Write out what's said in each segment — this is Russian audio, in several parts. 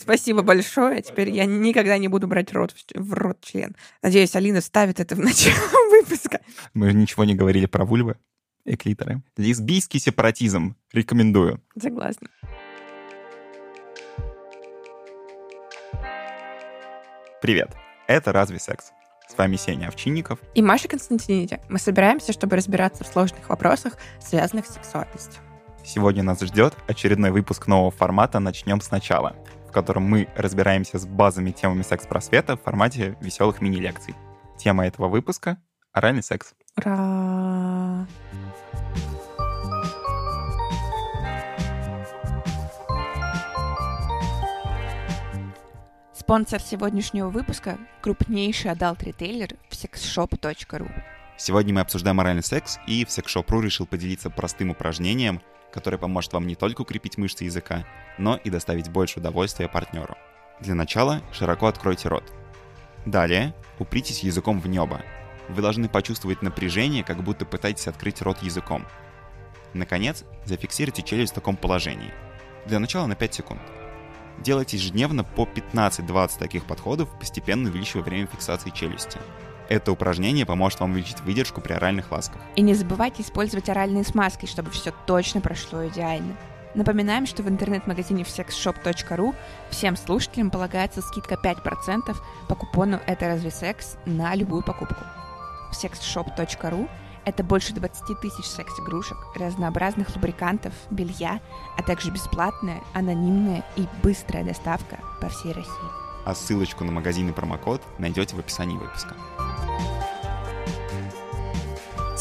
Спасибо большое. Теперь я никогда не буду брать рот в, рот член. Надеюсь, Алина вставит это в начало выпуска. Мы же ничего не говорили про вульвы и клиторы. Лесбийский сепаратизм. Рекомендую. Согласна. Привет. Это «Разве секс?» С вами Сеня Овчинников. И Маша Константиниди. Мы собираемся, чтобы разбираться в сложных вопросах, связанных с сексуальностью. Сегодня нас ждет очередной выпуск нового формата «Начнем сначала», в котором мы разбираемся с базовыми темами секс-просвета в формате веселых мини-лекций. Тема этого выпуска — оральный секс. Ура! Спонсор сегодняшнего выпуска — крупнейший adult-ритейлер sexshop.ru. Сегодня мы обсуждаем оральный секс, и в Sexshop.ru решил поделиться простым упражнением, которое поможет вам не только укрепить мышцы языка, но и доставить больше удовольствия партнеру. Для начала широко откройте рот. Далее упритесь языком в небо. Вы должны почувствовать напряжение, как будто пытаетесь открыть рот языком. Наконец, зафиксируйте челюсть в таком положении. Для начала на 5 секунд. Делайте ежедневно по 15-20 таких подходов, постепенно увеличивая время фиксации челюсти. Это упражнение поможет вам увеличить выдержку при оральных ласках. И не забывайте использовать оральные смазки, чтобы все точно прошло идеально. Напоминаем, что в интернет-магазине sexshop.ru всем слушателям полагается скидка 5% по купону «Это разве секс» на любую покупку. В sexshop.ru это больше 20 тысяч секс-игрушек, разнообразных лубрикантов, белья, а также бесплатная, анонимная и быстрая доставка по всей России. А ссылочку на магазин и промокод найдете в описании выпуска.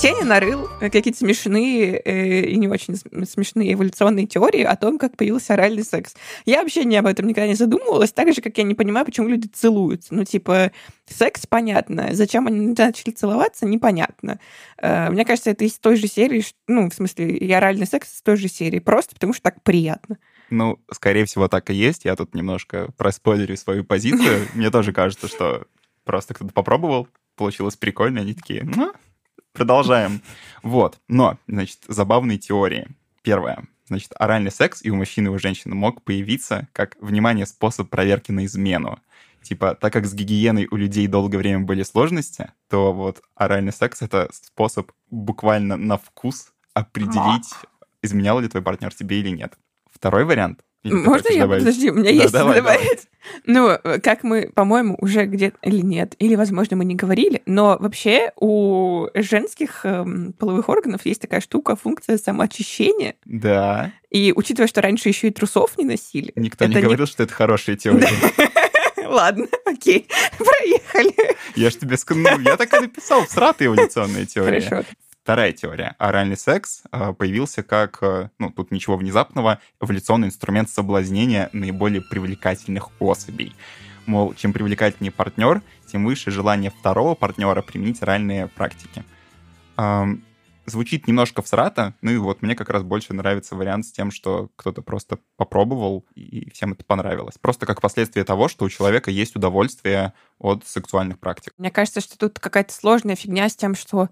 Сеня нарыл какие-то смешные э, и не очень смешные эволюционные теории о том, как появился оральный секс. Я вообще не об этом никогда не задумывалась, так же, как я не понимаю, почему люди целуются. Ну, типа, секс понятно, зачем они начали целоваться, непонятно. Э, мне кажется, это из той же серии, ну, в смысле, и оральный секс из той же серии, просто потому что так приятно. Ну, скорее всего, так и есть. Я тут немножко проспойлерю свою позицию. Мне тоже кажется, что просто кто-то попробовал, получилось прикольно, они такие, ну, Продолжаем. Вот. Но, значит, забавные теории. Первое. Значит, оральный секс и у мужчины, и у женщины мог появиться как, внимание, способ проверки на измену. Типа, так как с гигиеной у людей долгое время были сложности, то вот оральный секс — это способ буквально на вкус определить, изменял ли твой партнер тебе или нет. Второй вариант или Можно я? Добавить? Подожди, у меня да, есть давай, добавить. Давай. Ну, как мы, по-моему, уже где-то или нет, или, возможно, мы не говорили, но вообще у женских эм, половых органов есть такая штука, функция самоочищения. Да. И учитывая, что раньше еще и трусов не носили. Никто не говорил, что это хорошая теория. Ладно, окей, проехали. Я ж тебе сказал, я так и написал, сратая эволюционная теория. Хорошо. Вторая теория. Оральный секс а, появился как, э, ну, тут ничего внезапного, эволюционный инструмент соблазнения наиболее привлекательных особей. Мол, чем привлекательнее партнер, тем выше желание второго партнера применить оральные практики звучит немножко всрато, ну и вот мне как раз больше нравится вариант с тем, что кто-то просто попробовал, и всем это понравилось. Просто как последствие того, что у человека есть удовольствие от сексуальных практик. Мне кажется, что тут какая-то сложная фигня с тем, что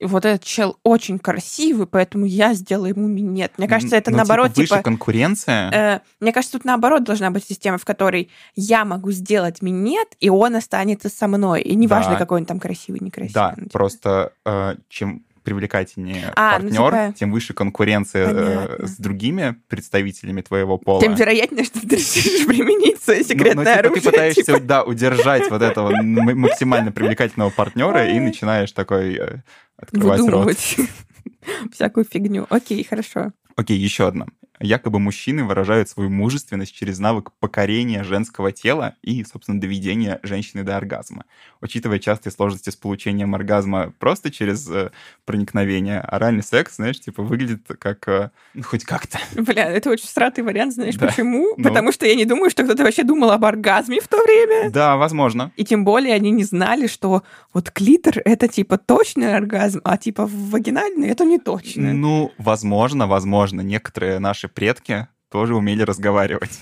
вот этот чел очень красивый, поэтому я сделаю ему минет. Мне кажется, это ну, наоборот... Типа, выше типа, конкуренция? Э, мне кажется, тут наоборот должна быть система, в которой я могу сделать минет, и он останется со мной. И неважно, да. какой он там красивый, некрасивый. Да, ну, типа. просто э, чем привлекательнее а, партнер, ну, типа... тем выше конкуренция э, Понятно. с другими представителями твоего пола. Тем вероятнее, что ты решишь применить свое секретное ну, ну, типа, оружие. Ты пытаешься, типа... да, удержать вот этого максимально привлекательного партнера и начинаешь такой э, открывать Выдумывать. рот. Всякую фигню. Окей, хорошо. Окей, еще одна якобы мужчины выражают свою мужественность через навык покорения женского тела и, собственно, доведения женщины до оргазма. Учитывая частые сложности с получением оргазма просто через э, проникновение, оральный секс, знаешь, типа выглядит как... Э, ну, хоть как-то. Бля, это очень сратый вариант, знаешь да. почему? Ну... Потому что я не думаю, что кто-то вообще думал об оргазме в то время. Да, возможно. И тем более они не знали, что вот клитор — это типа точный оргазм, а типа вагинальный — это не точно. Ну, возможно, возможно. Некоторые наши предки тоже умели разговаривать.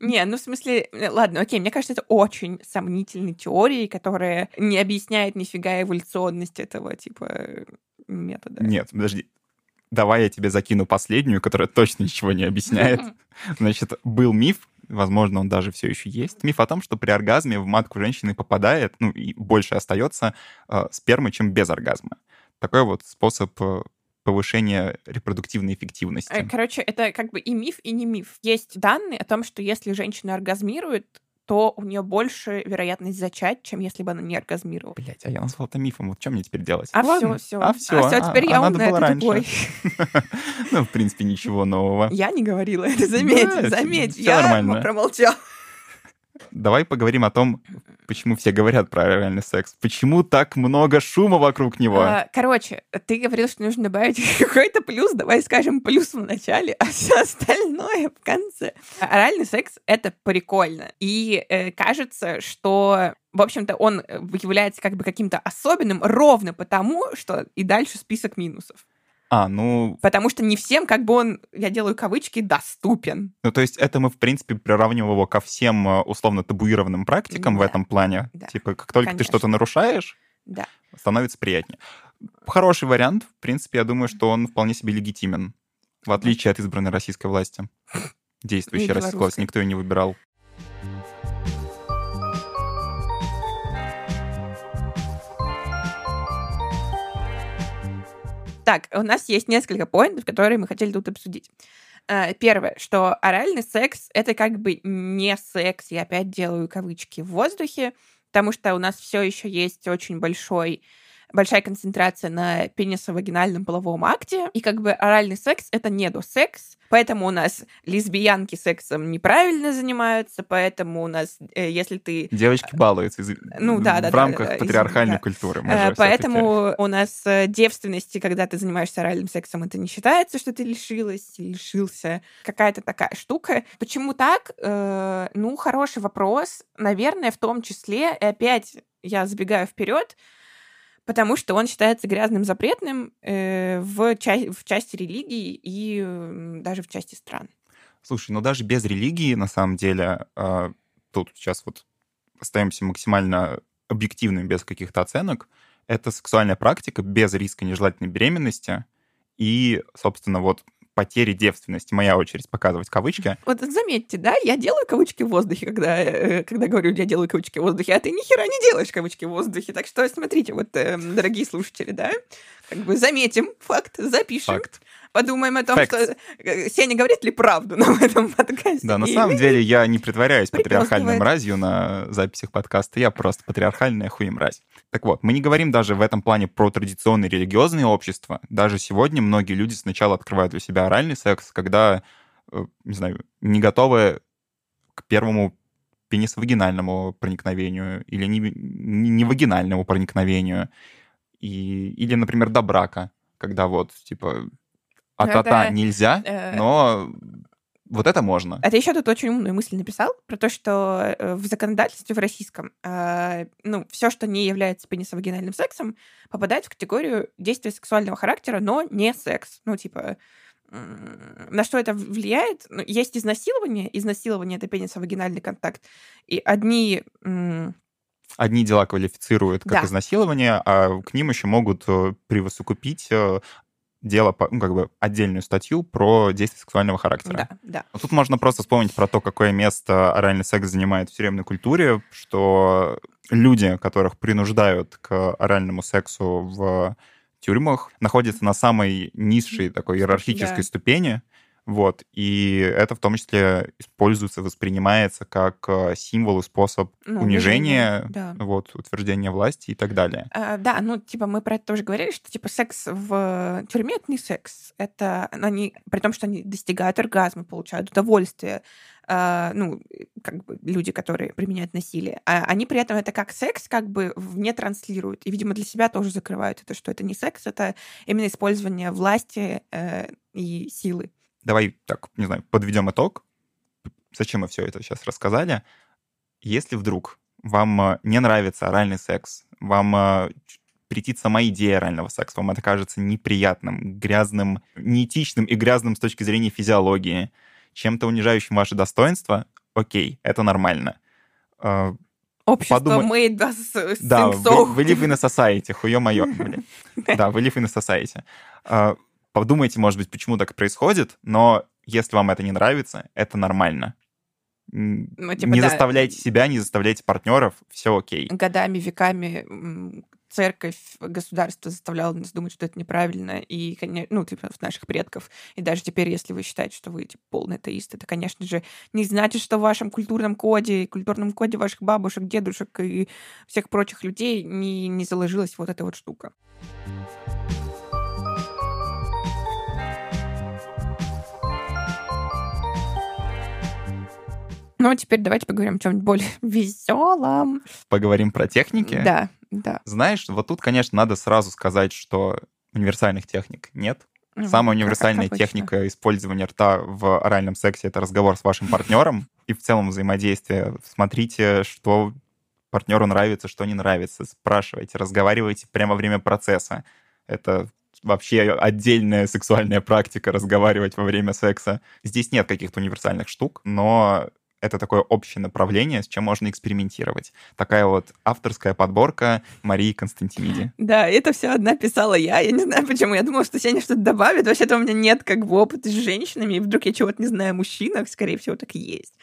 Не, ну в смысле, э, ладно, окей, мне кажется, это очень сомнительной теорией, которая не объясняет нифига эволюционность этого типа метода. Нет, подожди. Давай я тебе закину последнюю, которая точно ничего не объясняет. Значит, был миф, возможно, он даже все еще есть. Миф о том, что при оргазме в матку женщины попадает, ну, и больше остается э, спермы, чем без оргазма. Такой вот способ повышения репродуктивной эффективности. Э, короче, это как бы и миф, и не миф. Есть данные о том, что если женщина оргазмирует, то у нее больше вероятность зачать, чем если бы она не оргазмировала. Блять, а я назвал это мифом. Вот что мне теперь делать? А все, все. А все. А все, теперь а, я а умная, ты раньше. тупой. Ну, в принципе, ничего нового. Я не говорила это, заметь, заметь. Я промолчал. Давай поговорим о том, почему все говорят про оральный секс. Почему так много шума вокруг него? А, Короче, ты говорил, что нужно добавить какой-то плюс. Давай скажем плюс в начале, а все остальное в конце. Оральный секс — это прикольно. И э, кажется, что в общем-то, он э, является как бы каким-то особенным ровно потому, что и дальше список минусов. А, ну, Потому что не всем как бы он, я делаю кавычки, доступен. ну, то есть это мы, в принципе, приравниваем его ко всем э, условно табуированным практикам в Да, этом плане. да, Типа, как только конечно. ты что-то нарушаешь, Да. становится приятнее. Хороший вариант. В принципе, я думаю, что он вполне себе легитимен. В отличие от избранной российской власти. Действующей российской власти. Никто ее не выбирал. Так, у нас есть несколько поинтов, которые мы хотели тут обсудить. Э, Первое, что оральный секс — это как бы не секс, я опять делаю кавычки в воздухе, потому что у нас все еще есть очень большой большая концентрация на пенисовагинальном половом акте, и как бы оральный секс — это недосекс, поэтому у нас лесбиянки сексом неправильно занимаются, поэтому у нас, э, если ты Девочки балуются из- Ну, да, да, в да, рамках да, да, патриархальной да. культуры. Мы Э, Поэтому у нас э, девственности, когда ты занимаешься оральным сексом, это не считается, что ты лишилась, лишился. Какая-то такая штука. Почему так? Э, Ну, хороший вопрос. Наверное, в том числе, и опять я забегаю вперед, потому что он считается грязным запретным э, в, ча- в части религий и м, даже в части стран. Слушай, ну даже без религии, на самом деле, а, тут сейчас вот остаемся максимально объективными, без каких-то оценок, это сексуальная практика без риска нежелательной беременности и, собственно, вот потери девственности. Моя очередь показывать кавычки. Вот заметьте, да, я делаю кавычки в воздухе, когда, э, когда говорю, я делаю кавычки в воздухе, а ты ни хера не делаешь кавычки в воздухе. Так что смотрите, вот, э, дорогие слушатели, да, как бы заметим факт, запишем, Факт. Подумаем о том, Facts. что э, Сеня говорит ли правду нам в этом подкасте. Да, на самом деле я не притворяюсь патриархальной мразью на записях подкаста, я просто патриархальная хуемразь. Так вот, мы не говорим даже в этом плане про традиционные религиозные общества. Даже сегодня многие люди сначала открывают для себя оральный секс, когда, э, не знаю, не готовы к первому пенисовагинальному проникновению или не, не, не вагинальному проникновению. И, или, например, до брака, когда вот, типа, а-та-та Это, нельзя, э, но вот это можно. А ты еще тут очень умную мысль написал про то, что э, в законодательстве в российском, э, ну, все, что не является пенисовагинальным сексом, попадает в категорию действия сексуального характера, но не секс. Ну, типа, на что это влияет? Ну, есть изнасилование. Изнасилование — это пенисовагинальный контакт. И одни... Одни дела квалифицируют как Да. изнасилование, а к ним еще могут присовокупить э, дело, ну, как бы отдельную статью про действия сексуального характера. Да, да. Но Тут можно просто вспомнить про то, какое место оральный секс занимает в тюремной культуре, что люди, которых принуждают к оральному сексу в тюрьмах, находятся на самой низшей такой иерархической Да. ступени. Вот, и это в том числе используется, воспринимается как э, символ и способ Ну, унижения, да. вот, утверждения власти и так далее. А, да, ну, типа, мы про это тоже говорили, что, типа, секс в тюрьме — это не секс. Это они, при том, что они достигают оргазма, получают удовольствие, а, ну, как бы люди, которые применяют насилие, а они при этом это как секс как бы не транслируют. И, видимо, для себя тоже закрывают это, что это не секс, это именно использование власти э, и силы. Давай так, не знаю, подведем итог. Зачем мы все это сейчас рассказали? Если вдруг вам э, не нравится оральный секс, вам э, претит сама идея орального секса, вам это кажется неприятным, грязным, неэтичным и грязным с точки зрения физиологии, чем-то унижающим ваше достоинство, окей, это нормально. Э, Общество Подумай- made us Да, вы, вы a society, хуё моё. блин. Да, вы live in a society. А, Подумайте, может быть, почему так происходит, но если вам это не нравится, это нормально. ну, типа, не да. заставляйте себя, не заставляйте партнеров, все окей. Годами, веками церковь, государство заставляло нас думать, что это неправильно, и, ну, типа, наших предков. И даже теперь, если вы считаете, что вы, типа, полный атеист, это, конечно же, не значит, что в вашем культурном коде, культурном коде ваших бабушек, дедушек и всех прочих людей не, не заложилась вот эта вот штука. Ну, а теперь давайте поговорим о чем-нибудь более веселом. Поговорим про техники? Да, да. Знаешь, вот тут, конечно, надо сразу сказать, что универсальных техник нет. Ну, Самая универсальная техника использования рта в оральном сексе — это разговор с вашим партнером и в целом взаимодействие. Смотрите, что партнеру нравится, что не нравится. Спрашивайте, разговаривайте прямо во время процесса. Это вообще отдельная сексуальная практика разговаривать во время секса. Здесь нет каких-то универсальных штук, но это такое общее направление, с чем можно экспериментировать. Такая вот авторская подборка Марии Константиниди. Да, это все одна писала я. Я не знаю, почему. Я думала, что Сеня что-то добавит. Вообще-то у меня нет как бы опыта с женщинами, и вдруг я чего-то не знаю о мужчинах. Скорее всего, так и есть.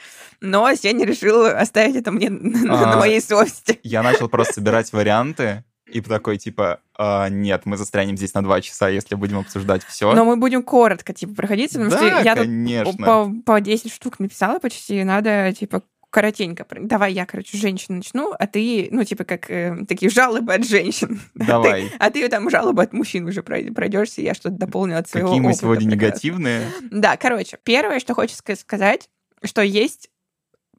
Но Сеня решил оставить это мне на а, моей совести. Я начал просто собирать варианты, и такой, типа, а, нет, мы застрянем здесь на два часа, если будем обсуждать все. Но мы будем коротко, типа, проходить, потому да, что я конечно. тут по, по 10 штук написала почти, надо, типа, коротенько. Давай я, короче, женщину начну, а ты, ну, типа, как э, такие жалобы от женщин. Давай. А ты, а ты там жалобы от мужчин уже пройдешься, я что-то дополню от своего Какие мы сегодня негативные. Да, короче, первое, что хочется сказать, что есть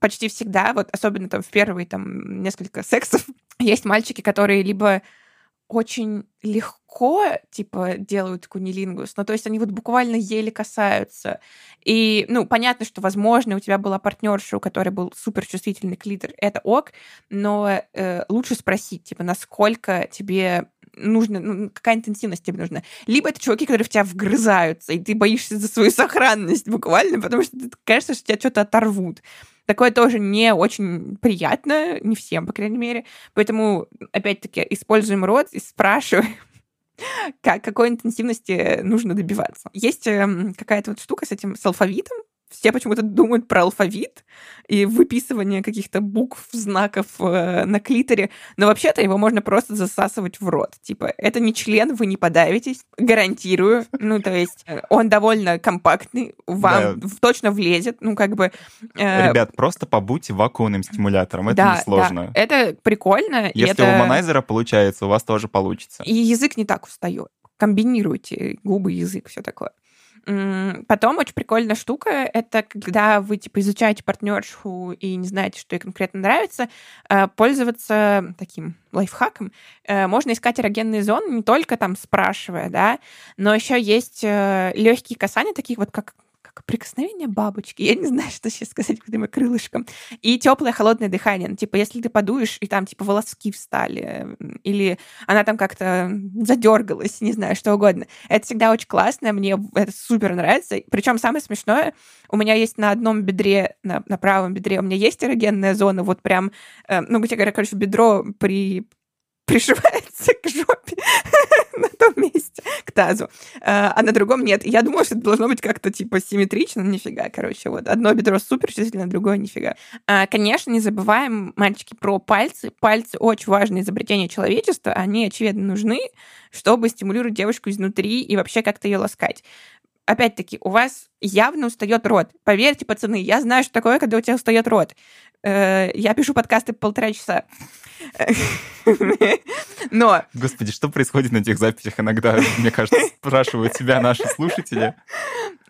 почти всегда, вот особенно там в первые там несколько сексов, есть мальчики, которые либо очень легко, типа, делают кунилингус, ну, то есть они вот буквально еле касаются. И, ну, понятно, что, возможно, у тебя была партнерша, у которой был суперчувствительный клитор, это ок, но э, лучше спросить, типа, насколько тебе нужно, ну, какая интенсивность тебе нужна. Либо это чуваки, которые в тебя вгрызаются, и ты боишься за свою сохранность буквально, потому что кажется, что тебя что-то оторвут. Такое тоже не очень приятно, не всем, по крайней мере. Поэтому, опять-таки, используем рот и спрашиваем, как, какой интенсивности нужно добиваться. Есть э, какая-то вот штука с этим, с алфавитом, все почему-то думают про алфавит и выписывание каких-то букв, знаков э, на клиторе, но вообще-то его можно просто засасывать в рот. Типа, это не член, вы не подавитесь, гарантирую. Ну, то есть э, он довольно компактный, вам да. точно влезет, ну, как бы... Э... Ребят, просто побудьте вакуумным стимулятором, это да, несложно. Да. Это прикольно. Если это... у манайзера получается, у вас тоже получится. И язык не так устает. Комбинируйте губы, язык, все такое. Потом очень прикольная штука — это когда вы, типа, изучаете партнершу и не знаете, что ей конкретно нравится, э, пользоваться таким лайфхаком. Э, можно искать эрогенные зоны не только там спрашивая, да, но еще есть э, легкие касания, таких вот как как прикосновение бабочки, я не знаю, что сейчас сказать этим крылышком, и теплое холодное дыхание. Ну, типа, если ты подуешь, и там, типа, волоски встали, или она там как-то задергалась, не знаю, что угодно. Это всегда очень классно, мне это супер нравится. Причем самое смешное, у меня есть на одном бедре, на, на правом бедре, у меня есть эрогенная зона, вот прям, э, ну, где, короче, бедро при пришивается к жопе на том месте, к тазу, а, а на другом нет. Я думала, что это должно быть как-то типа симметрично, нифига, короче, вот. Одно бедро супер чувствительно, другое нифига. А, конечно, не забываем, мальчики, про пальцы. Пальцы очень важное изобретение человечества, они, очевидно, нужны, чтобы стимулировать девушку изнутри и вообще как-то ее ласкать опять-таки, у вас явно устает рот. Поверьте, пацаны, я знаю, что такое, когда у тебя устает рот. Э, я пишу подкасты полтора часа. Но... Господи, что происходит на этих записях? Иногда, мне кажется, спрашивают себя наши слушатели.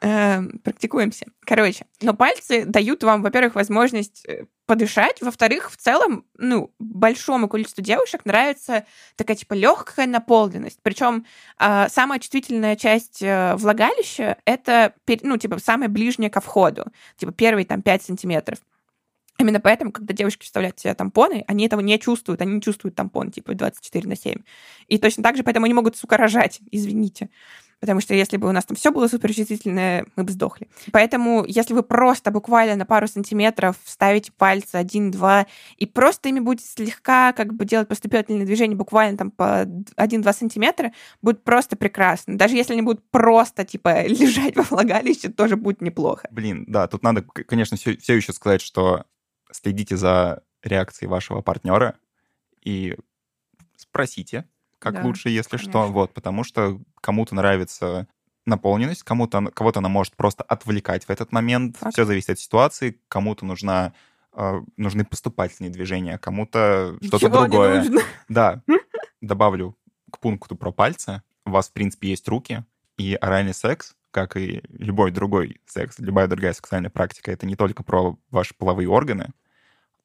Эм, практикуемся. Короче, но пальцы дают вам, во-первых, возможность э, подышать, во-вторых, в целом, ну, большому количеству девушек нравится такая, типа, легкая наполненность. Причем э, самая чувствительная часть э, влагалища — это, ну, типа, самая ближняя ко входу. Типа, первые, там, 5 сантиметров. Именно поэтому, когда девушки вставляют в себя тампоны, они этого не чувствуют, они не чувствуют тампон, типа 24 на 7. И точно так же, поэтому они могут, сука, рожать, извините. потому что если бы у нас там все было суперчувствительное, мы бы сдохли. Поэтому, если вы просто буквально на пару сантиметров ставите пальцы один-два и просто ими будете слегка как бы делать поступательные движения буквально там по 1-2 сантиметра, будет просто прекрасно. Даже если они будут просто типа лежать во влагалище, тоже будет неплохо. Блин, да, тут надо, конечно, все, все еще сказать, что следите за реакцией вашего партнера и спросите, как да, лучше, если конечно. что. Вот, потому что кому-то нравится наполненность, кому-то кого-то она может просто отвлекать в этот момент. Факт. Все зависит от ситуации. Кому-то нужна э, нужны поступательные движения, кому-то что-то другое. Нужно. Да. Добавлю к пункту про пальцы. У вас, в принципе, есть руки, и оральный секс, как и любой другой секс, любая другая сексуальная практика, это не только про ваши половые органы,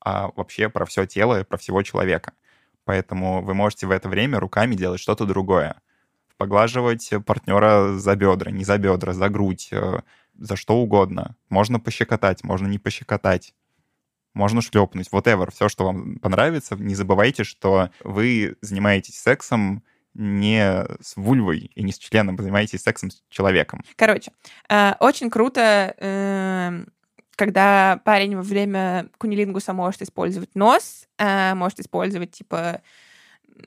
а вообще про все тело, про всего человека. Поэтому вы можете в это время руками делать что-то другое. Поглаживать партнера за бедра, не за бедра, за грудь, э, за что угодно. Можно пощекотать, можно не пощекотать. Можно шлепнуть, whatever, все, что вам понравится. Не забывайте, что вы занимаетесь сексом не с вульвой и не с членом, занимаетесь сексом с человеком. Короче, э, очень круто э, когда парень во время кунилингуса может использовать нос, э, может использовать, типа,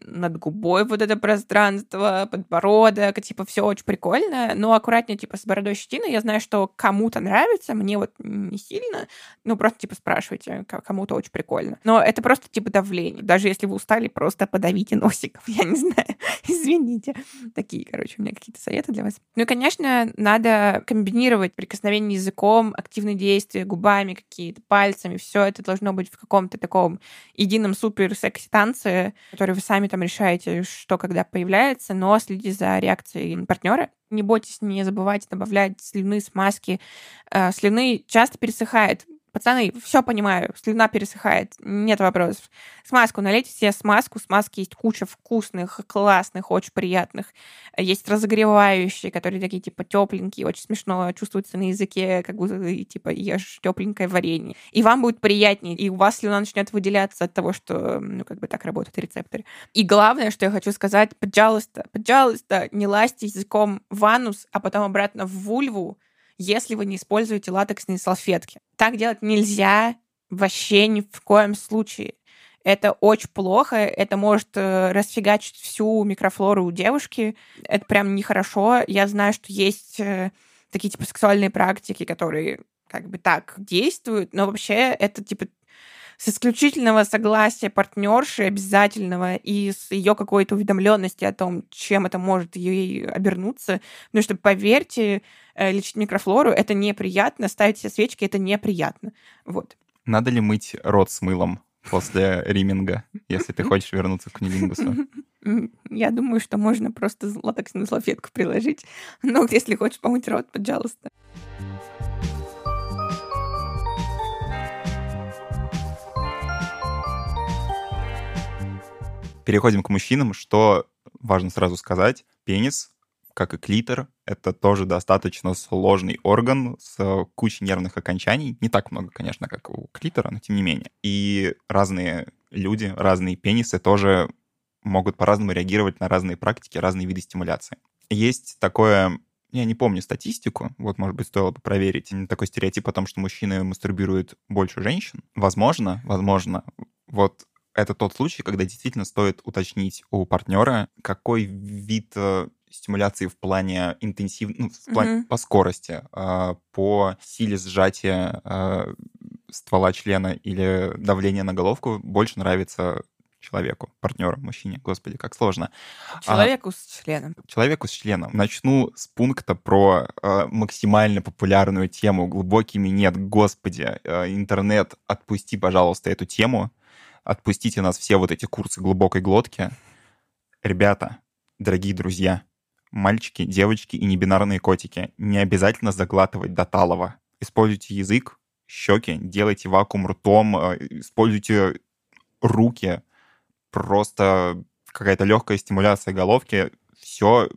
над губой вот это пространство, подбородок, типа, все очень прикольно, но аккуратнее, типа, с бородой щетиной. Я знаю, что кому-то нравится, мне вот не сильно, ну, просто, типа, спрашивайте, кому-то очень прикольно. Но это просто, типа, давление. Даже если вы устали, просто подавите носиков, я не знаю, извините. Такие, короче, у меня какие-то советы для вас. Ну и, конечно, надо комбинировать прикосновение языком, активные действия, губами какие-то, пальцами, все это должно быть в каком-то таком едином супер секси-танце, который вы сами сами там решаете, что когда появляется, но следите за реакцией партнера. Не бойтесь, не забывайте добавлять слюны, смазки. Э, слюны часто пересыхает Пацаны, все понимаю, слюна пересыхает, нет вопросов. Смазку налейте себе смазку. Смазки есть куча вкусных, классных, очень приятных. Есть разогревающие, которые такие типа тепленькие, очень смешно чувствуются на языке, как будто ты типа ешь тепленькое варенье. И вам будет приятнее, и у вас слюна начнет выделяться от того, что, ну, как бы так работают рецепторы. И главное, что я хочу сказать, пожалуйста, пожалуйста, не лазьте языком в анус, а потом обратно в вульву, если вы не используете латексные салфетки. Так делать нельзя вообще ни в коем случае. Это очень плохо, это может э, расфигачить всю микрофлору у девушки. Это прям нехорошо. Я знаю, что есть э, такие типа сексуальные практики, которые как бы так действуют, но вообще это типа с исключительного согласия партнерши обязательного и с ее какой-то уведомленности о том, чем это может ей обернуться. Потому что, поверьте, э, лечить микрофлору это неприятно, ставить себе свечки это неприятно. Вот. Надо ли мыть рот с мылом после риминга, если ты хочешь вернуться к кунилингусу? Я думаю, что можно просто латексную салфетку приложить. Ну, если хочешь помыть рот, пожалуйста. Переходим к мужчинам, что важно сразу сказать. Пенис, как и клитор, это тоже достаточно сложный орган с кучей нервных окончаний. Не так много, конечно, как у клитора, но тем не менее. И разные люди, разные пенисы тоже могут по-разному реагировать на разные практики, разные виды стимуляции. Есть такое я не помню статистику, вот, может быть, стоило бы проверить. Такой стереотип о том, что мужчины мастурбируют больше женщин. Возможно, возможно. Вот это тот случай, когда действительно стоит уточнить у партнера, какой вид э, стимуляции в плане интенсив, ну, в плане mm-hmm. по скорости, э, по силе сжатия э, ствола члена или давления на головку больше нравится человеку, партнеру, мужчине. Господи, как сложно. А человеку а, с членом. Человеку с членом. Начну с пункта про э, максимально популярную тему глубокий минет. Господи, э, интернет, отпусти, пожалуйста, эту тему отпустите нас все вот эти курсы глубокой глотки. Ребята, дорогие друзья, мальчики, девочки и небинарные котики, не обязательно заглатывать до талого. Используйте язык, щеки, делайте вакуум ртом, э, используйте руки, просто какая-то легкая стимуляция головки, все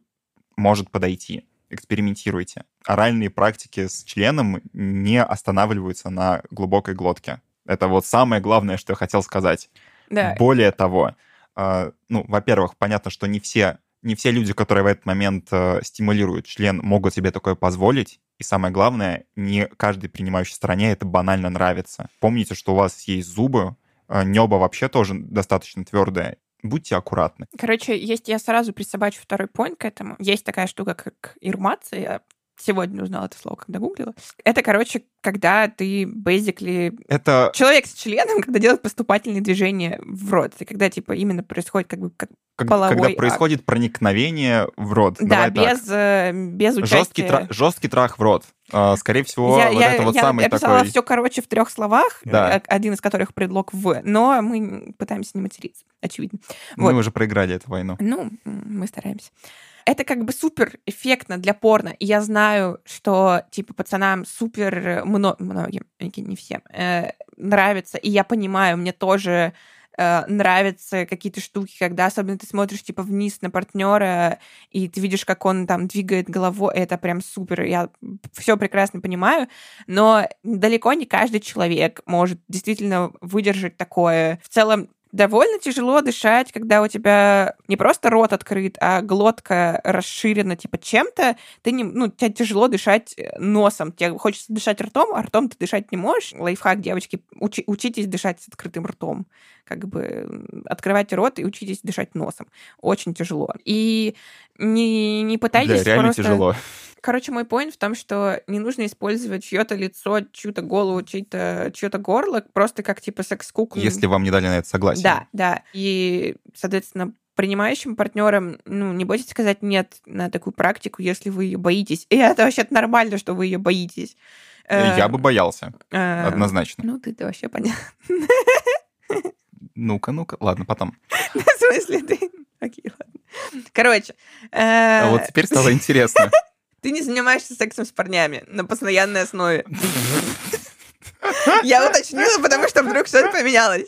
может подойти. Экспериментируйте. Оральные практики с членом не останавливаются на глубокой глотке. Это вот самое главное, что я хотел сказать. Да. Более того, э, ну, во-первых, понятно, что не все Не все люди, которые в этот момент э, стимулируют член, могут себе такое позволить. И самое главное, не каждой принимающей стороне это банально нравится. Помните, что у вас есть зубы, э, небо вообще тоже достаточно твердое. Будьте аккуратны. Короче, есть я сразу присобачу второй поинт к этому. Есть такая штука, как ирмация, сегодня узнала это слово, когда гуглила. Это, короче, когда ты basically... Это... Человек с членом, когда делает поступательные движения в рот. Это когда, типа, именно происходит как бы как как, половой когда акт. происходит проникновение в рот. Да, Давай так. без, э, без Жесткий, участия... тра- жесткий трах в рот. А, скорее всего, я, вот я, это вот я самый описала такой... все, короче, в трех словах, Да. э, один из которых предлог «в», но мы пытаемся не материться, очевидно. Мы Вот. уже проиграли эту войну. Ну, мы стараемся. Это как бы супер эффектно для порно. И я знаю, что, типа, пацанам супер э, мно- многим, не всем, э, нравится. И я понимаю, мне тоже э, нравятся какие-то штуки, когда особенно ты смотришь, типа, вниз на партнера, и ты видишь, как он там двигает головой. Это прям супер. Я все прекрасно понимаю. Но далеко не каждый человек может действительно выдержать такое. В целом, довольно тяжело дышать, когда у тебя не просто рот открыт, а глотка расширена типа чем-то. Ты не, ну, тебе тяжело дышать э, носом. Тебе хочется дышать ртом, а ртом ты дышать не можешь. Лайфхак, девочки, учи- учитесь дышать с открытым ртом. Как бы открывайте рот и учитесь дышать носом. Очень тяжело. И не, не пытайтесь Бля, реально просто... тяжело. Короче, мой поинт в том, что не нужно использовать чье-то лицо, чью-то голову, чье-то горло, просто как типа секс-куклу. Если вам не дали на это согласие. Да, да. И, соответственно, принимающим партнерам, ну, не бойтесь сказать нет на такую практику, если вы ее боитесь. И это вообще нормально, что вы ее боитесь. Э, Я бы боялся, Э, однозначно. Ну, ты вообще понятно. Ну-ка, ну-ка. Ладно, потом. В смысле, ты... Окей, ладно. Короче. э, А вот теперь стало интересно. Ты не занимаешься сексом с парнями на постоянной основе. Я уточнила, потому что вдруг что-то поменялось.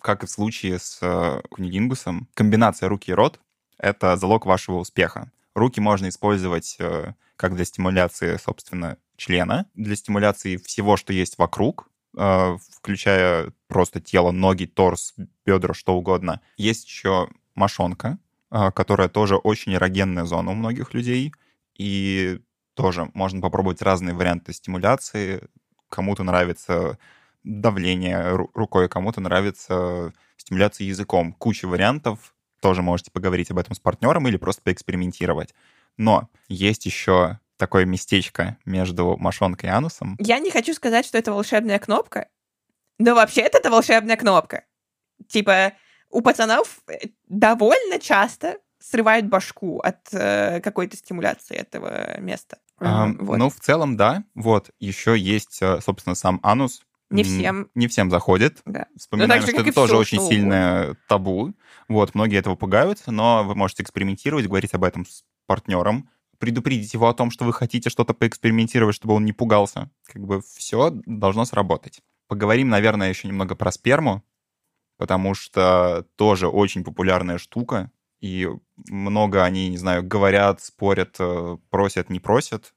Как и в случае с э, кунилингусом, комбинация руки и рот — это залог вашего успеха. Руки можно использовать э, как для стимуляции, собственно, члена, для стимуляции всего, что есть вокруг, э, включая просто тело, ноги, торс, бедра, что угодно. Есть еще мошонка, э, которая тоже очень эрогенная зона у многих людей, и тоже можно попробовать разные варианты стимуляции. Кому-то нравится давление ру- рукой, кому-то нравится стимуляция языком. Куча вариантов. Тоже можете поговорить об этом с партнером или просто поэкспериментировать. Но есть еще такое местечко между мошонкой и анусом. Я не хочу сказать, что это волшебная кнопка, но вообще-то это волшебная кнопка. Типа, у пацанов э, довольно часто срывают башку от э, какой-то стимуляции этого места. Ам, Вот. Ну, в целом, да. Вот. Еще есть, э, собственно, сам анус. Не всем. Не всем заходит. Да. Вспоминаем, так же, что это тоже очень что сильное табу. Вот, многие этого пугаются, но вы можете экспериментировать, говорить об этом с партнером, предупредить его о том, что вы хотите что-то поэкспериментировать, чтобы он не пугался. Как бы все должно сработать. Поговорим, наверное, еще немного про сперму, потому что тоже очень популярная штука, и много они, не знаю, говорят, спорят, э, просят, не просят,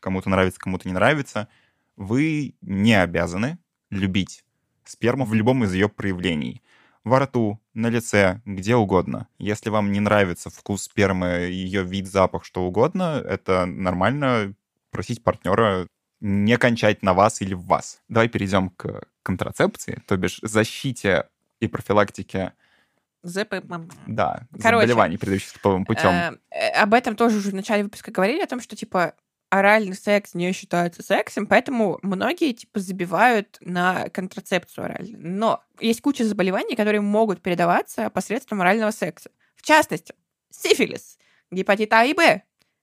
кому-то нравится, кому-то не нравится. Вы не обязаны любить сперму в любом из ее проявлений. Во рту, на лице, где угодно. Если вам не нравится вкус спермы, ее вид, запах, что угодно, это нормально просить партнера не кончать на вас или в вас. Давай перейдем к контрацепции, то бишь защите и профилактике ЗПМ. да, Короче, заболеваний, передающихся половым путем. Э, э, об этом тоже уже в начале выпуска говорили, о том, что, типа, оральный секс не считается сексом, поэтому многие, типа, забивают на контрацепцию оральную. Но есть куча заболеваний, которые могут передаваться посредством орального секса. В частности, сифилис, гепатит А и Б,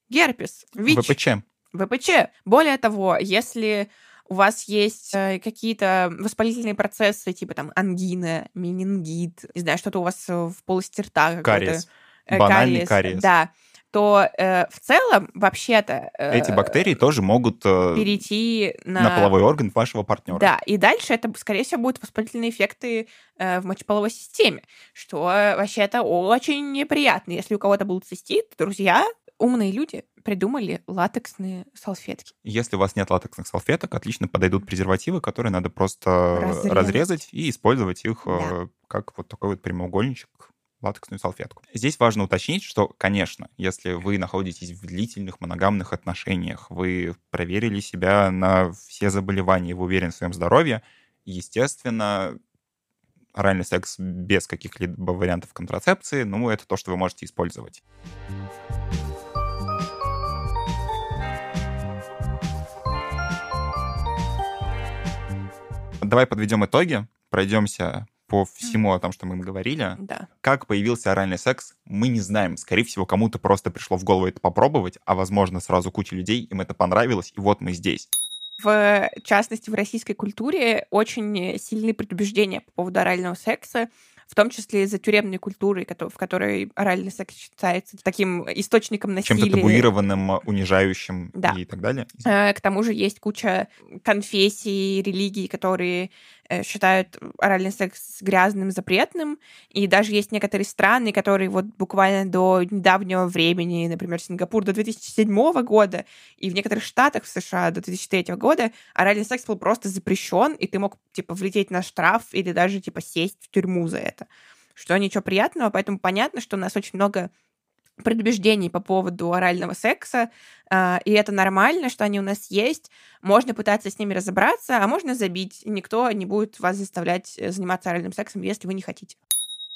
герпес, ВИЧ, ВПЧ. ВПЧ. Более того, если у вас есть э, какие-то воспалительные процессы, типа там ангина, менингит, не знаю, что-то у вас э, в полости рта. Кариес. э, Банальный кариес. Да, то э, в целом, вообще-то... э, Эти бактерии тоже могут э, Перейти на... на половой орган вашего партнера. Да, и дальше это, скорее всего, будут воспалительные эффекты э, в мочеполовой системе, что э, вообще-то очень неприятно. Если у кого-то был цистит, друзья, умные люди придумали латексные салфетки. Если у вас нет латексных салфеток, отлично подойдут презервативы, которые надо просто разрезать, разрезать и использовать их да. Э, как вот такой вот прямоугольничек латексную салфетку. Здесь важно уточнить, что, конечно, если вы находитесь в длительных моногамных отношениях, вы проверили себя на все заболевания, вы уверены в своем здоровье, естественно, оральный секс без каких-либо вариантов контрацепции, ну, это то, что вы можете использовать. Давай подведем итоги, пройдемся по всему о том, что мы говорили. Да. Как появился оральный секс, мы не знаем. Скорее всего, кому-то просто пришло в голову это попробовать, а возможно, сразу куча людей, им это понравилось, и вот мы здесь. В частности, в российской культуре очень сильные предубеждения по поводу орального секса в том числе из-за тюремной культуры, в которой оральный секс считается таким источником насилия. Чем-то табуированным, унижающим да. и так далее. Э, к тому же есть куча конфессий, религий, которые считают оральный секс грязным, запретным, и даже есть некоторые страны, которые вот буквально до недавнего времени, например, Сингапур до 2007 года, и в некоторых штатах в США до 2003 года оральный секс был просто запрещен, и ты мог, типа, влететь на штраф или даже, типа, сесть в тюрьму за это. Что ничего приятного, поэтому понятно, что у нас очень много предубеждений по поводу орального секса, а, и это нормально, что они у нас есть. Можно пытаться с ними разобраться, а можно забить. Никто не будет вас заставлять э, заниматься оральным сексом, если вы не хотите.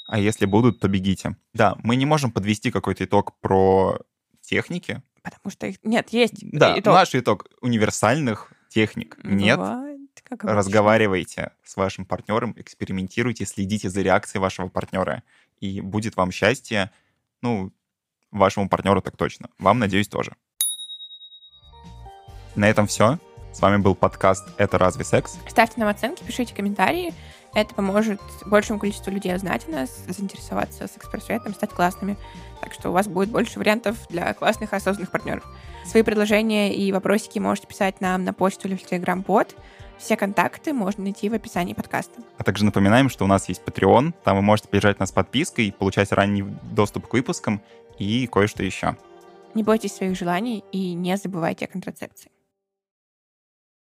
А если будут, то бегите. Да, мы не можем подвести какой-то итог про техники. Потому что их... Нет, есть Да, итог. наш итог универсальных техник нет. Бывает, как Разговаривайте с вашим партнером, экспериментируйте, следите за реакцией вашего партнера, и будет вам счастье. Ну, вашему партнеру так точно. Вам, надеюсь, тоже. На этом все. С вами был подкаст «Это разве секс?». Ставьте нам оценки, пишите комментарии. Это поможет большему количеству людей узнать о нас, заинтересоваться секс-просветом, стать классными. Так что у вас будет больше вариантов для классных осознанных партнеров. Свои предложения и вопросики можете писать нам на почту или в Telegram-бот. Все контакты можно найти в описании подкаста. А также напоминаем, что у нас есть Patreon. Там вы можете поддержать нас подпиской, получать ранний доступ к выпускам и кое-что еще. Не бойтесь своих желаний и не забывайте о контрацепции.